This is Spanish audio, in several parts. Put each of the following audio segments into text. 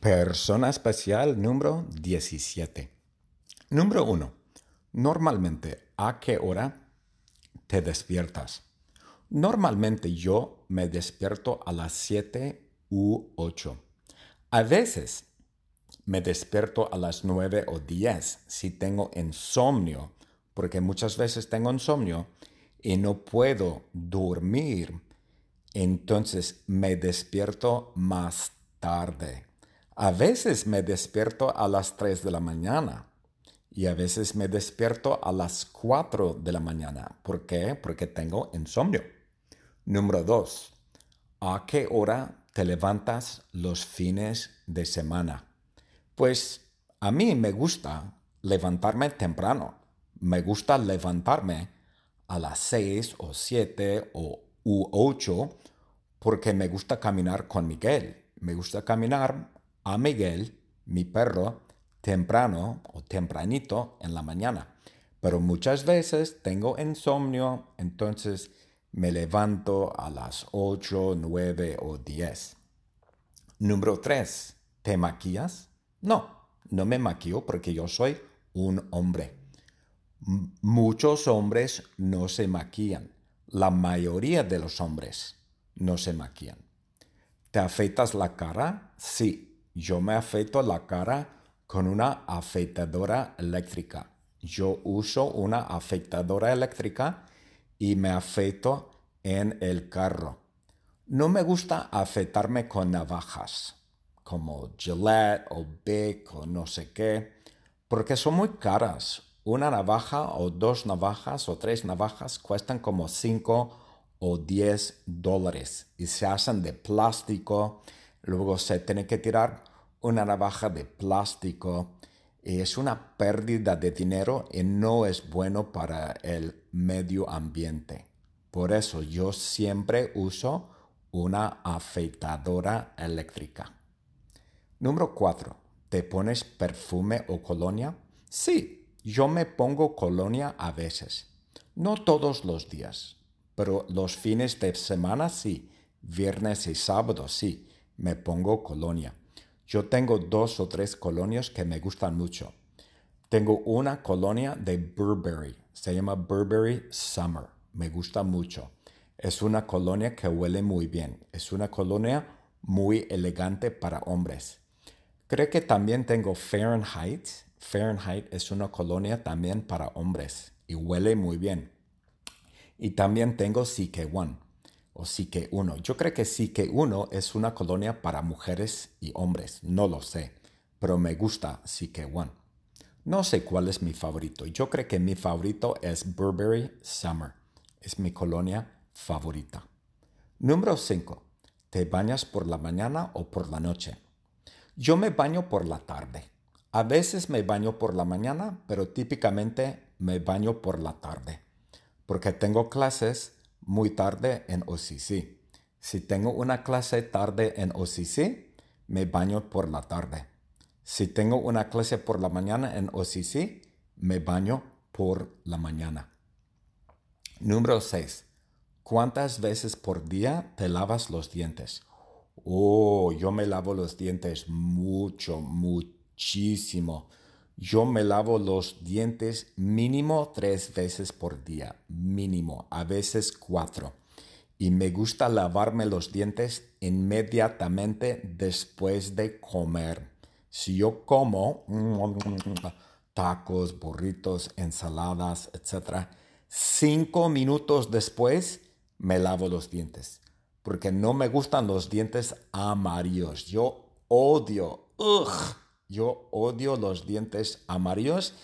Persona especial número 17. Número 1. Normalmente, ¿a qué hora te despiertas? Normalmente yo me despierto a las 7 u 8. A veces me despierto a las 9 o 10 si tengo insomnio, porque muchas veces tengo insomnio y no puedo dormir. Entonces me despierto más tarde. A veces me despierto a las 3 de la mañana y a veces me despierto a las 4 de la mañana. ¿Por qué? Porque tengo insomnio. Número 2. ¿A qué hora te levantas los fines de semana? Pues a mí me gusta levantarme temprano. Me gusta levantarme a las 6 o 7 o u 8 porque me gusta caminar con Miguel. Me gusta caminar a Miguel, mi perro, temprano o tempranito en la mañana. Pero muchas veces tengo insomnio, entonces me levanto a las 8, 9 o 10. Número 3. ¿Te maquillas? No, no me maquillo porque yo soy un hombre. muchos hombres no se maquillan. La mayoría de los hombres no se maquillan. ¿Te afeitas la cara? Sí, yo me afeito la cara con una afeitadora eléctrica. Yo uso una afeitadora eléctrica y me afeito en el carro. No me gusta afeitarme con navajas, como Gillette o Bic o no sé qué, porque son muy caras. Una navaja o dos navajas o tres navajas cuestan como 5 o 10 dólares y se hacen de plástico. Luego se tiene que tirar una navaja de plástico es una pérdida de dinero y no es bueno para el medio ambiente. Por eso yo siempre uso una afeitadora eléctrica. Número 4. ¿Te pones perfume o colonia? Sí, yo me pongo colonia a veces. No todos los días, pero los fines de semana sí. Viernes y sábado sí, me pongo colonia. Yo tengo dos o tres colonias que me gustan mucho. Tengo una colonia de Burberry, se llama Burberry Summer, me gusta mucho. Es una colonia que huele muy bien, es una colonia muy elegante para hombres. Creo que también tengo Fahrenheit. Fahrenheit es una colonia también para hombres y huele muy bien. Y también tengo CK One o Psique 1. Yo creo que Psique 1 es una colonia para mujeres y hombres, no lo sé, pero me gusta Psique 1. No sé cuál es mi favorito. Yo creo que mi favorito es Burberry Summer. Es mi colonia favorita. Número 5. ¿Te bañas por la mañana o por la noche? Yo me baño por la tarde. A veces me baño por la mañana, pero típicamente me baño por la tarde. Porque tengo clases muy tarde en OCC. Si tengo una clase tarde en OCC, me baño por la tarde. Si tengo una clase por la mañana en OCC, me baño por la mañana. Número 6. ¿Cuántas veces por día te lavas los dientes? Oh, yo me lavo los dientes mucho, muchísimo. Yo me lavo los dientes mínimo tres veces por día, mínimo, a veces cuatro. Y me gusta lavarme los dientes inmediatamente después de comer. Si yo como tacos, burritos, ensaladas, etc., cinco minutos después me lavo los dientes. Porque no me gustan los dientes amarillos. Yo odio. Yo odio los dientes amarillos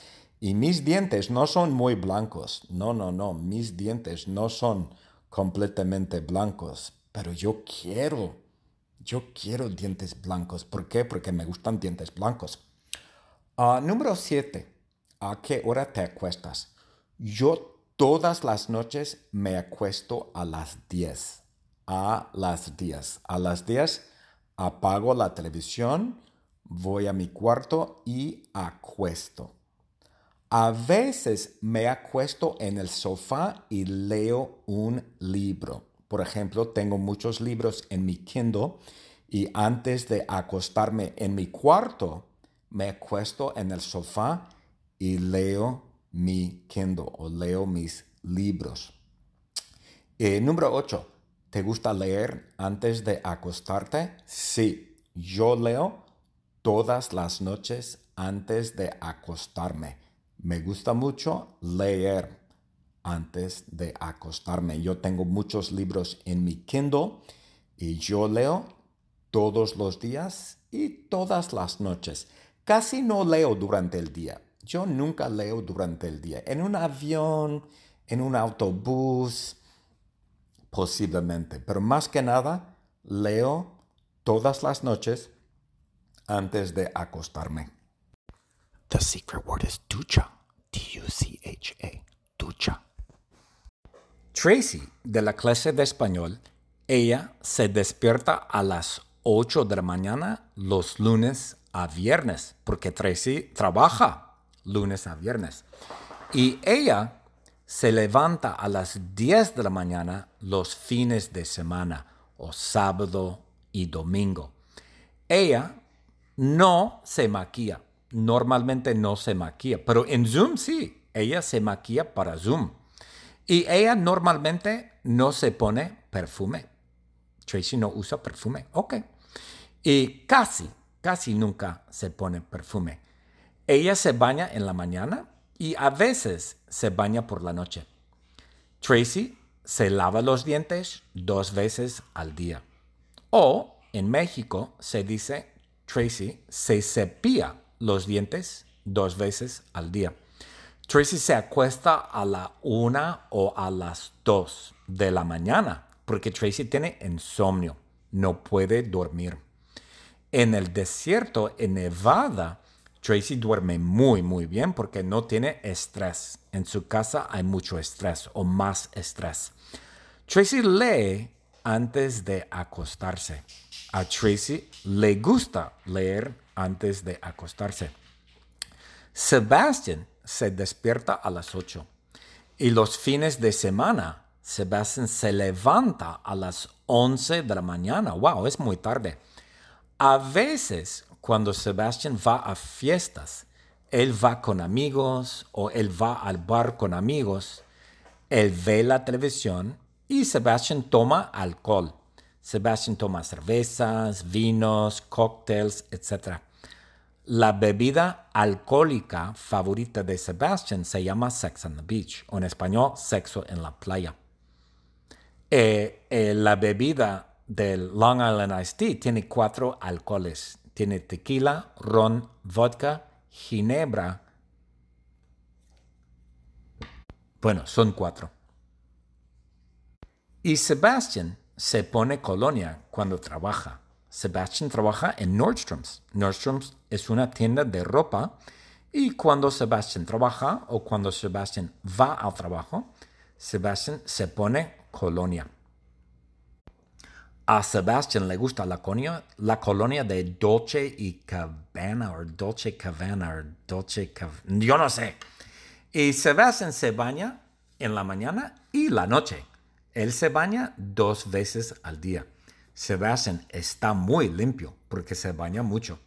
y mis dientes no son muy blancos. No, no, no. Mis dientes no son completamente blancos. Pero yo quiero, yo quiero dientes blancos. ¿Por qué? Porque me gustan dientes blancos. Ah, número 7. ¿A qué hora te acuestas? Yo todas las noches me acuesto a las 10. A las 10. A las 10 apago la televisión voy a mi cuarto y acuesto. A veces me acuesto en el sofá y leo un libro. Por ejemplo, tengo muchos libros en mi Kindle Y antes de acostarme en mi cuarto, me acuesto en el sofá y leo mi Kindle o leo mis libros. Eh, número 8. ¿Te gusta leer antes de acostarte? Sí, yo leo todas las noches antes de acostarme. Me gusta mucho leer antes de acostarme. Yo tengo muchos libros en mi Kindle y yo leo todos los días y todas las noches. Casi no leo durante el día. Yo nunca leo durante el día. En un avión, en un autobús, posiblemente. Pero más que nada, leo todas las noches antes de acostarme. The secret word is ducha. D-U-C-H-A. Ducha. Tracy, de la clase de español, ella se despierta a las 8 de la mañana los lunes a viernes, porque Tracy trabaja lunes a viernes. Y ella se levanta a las 10 de la mañana los fines de semana, o sábado y domingo. Ella no se maquilla, normalmente no se maquilla, pero en Zoom sí, ella se maquilla para Zoom. Y ella normalmente no se pone perfume. Tracy no usa perfume, ok. Y casi, casi nunca se pone perfume. Ella se baña en la mañana y a veces se baña por la noche. Tracy se lava los dientes dos veces al día. O en México se dice Tracy se cepilla los dientes dos veces al día. Tracy se acuesta a la una o a las dos de la mañana porque Tracy tiene insomnio, no puede dormir. En el desierto, en Nevada, Tracy duerme muy, muy bien porque no tiene estrés. En su casa hay mucho estrés o más estrés. Tracy lee antes de acostarse. A Tracy le gusta leer antes de acostarse. Sebastian se despierta a las 8 y los fines de semana Sebastian se levanta a las 11 de la mañana. Wow, es muy tarde. A veces, cuando Sebastian va a fiestas, él va con amigos o él va al bar con amigos, él ve la televisión y Sebastian toma alcohol. Sebastian toma cervezas, vinos, cócteles, etc. La bebida alcohólica favorita de Sebastian se llama Sex on the Beach, o en español, sexo en la playa. Eh, eh, la bebida del Long Island Iced Tea tiene cuatro alcoholes. Tiene tequila, ron, vodka, ginebra. Bueno, son cuatro. Y Sebastian se pone colonia cuando trabaja. Sebastian trabaja en Nordstrom's. Nordstrom's es una tienda de ropa y cuando Sebastian trabaja o cuando Sebastian va al trabajo, Sebastian se pone colonia. A Sebastian le gusta la colonia, la colonia de Dolce y Cabana o Dolce Cabana o Dolce Cabana, yo no sé. Y Sebastian se baña en la mañana y la noche. Él se baña dos veces al día. Sebastian está muy limpio porque se baña mucho.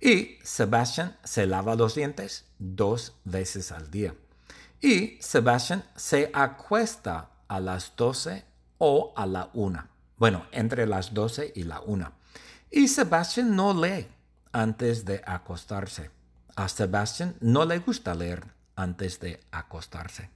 Y Sebastian se lava los dientes dos veces al día. Y Sebastian se acuesta a las 12 o a la 1. Bueno, entre las 12 y la 1. Y Sebastian no lee antes de acostarse. A Sebastian no le gusta leer antes de acostarse.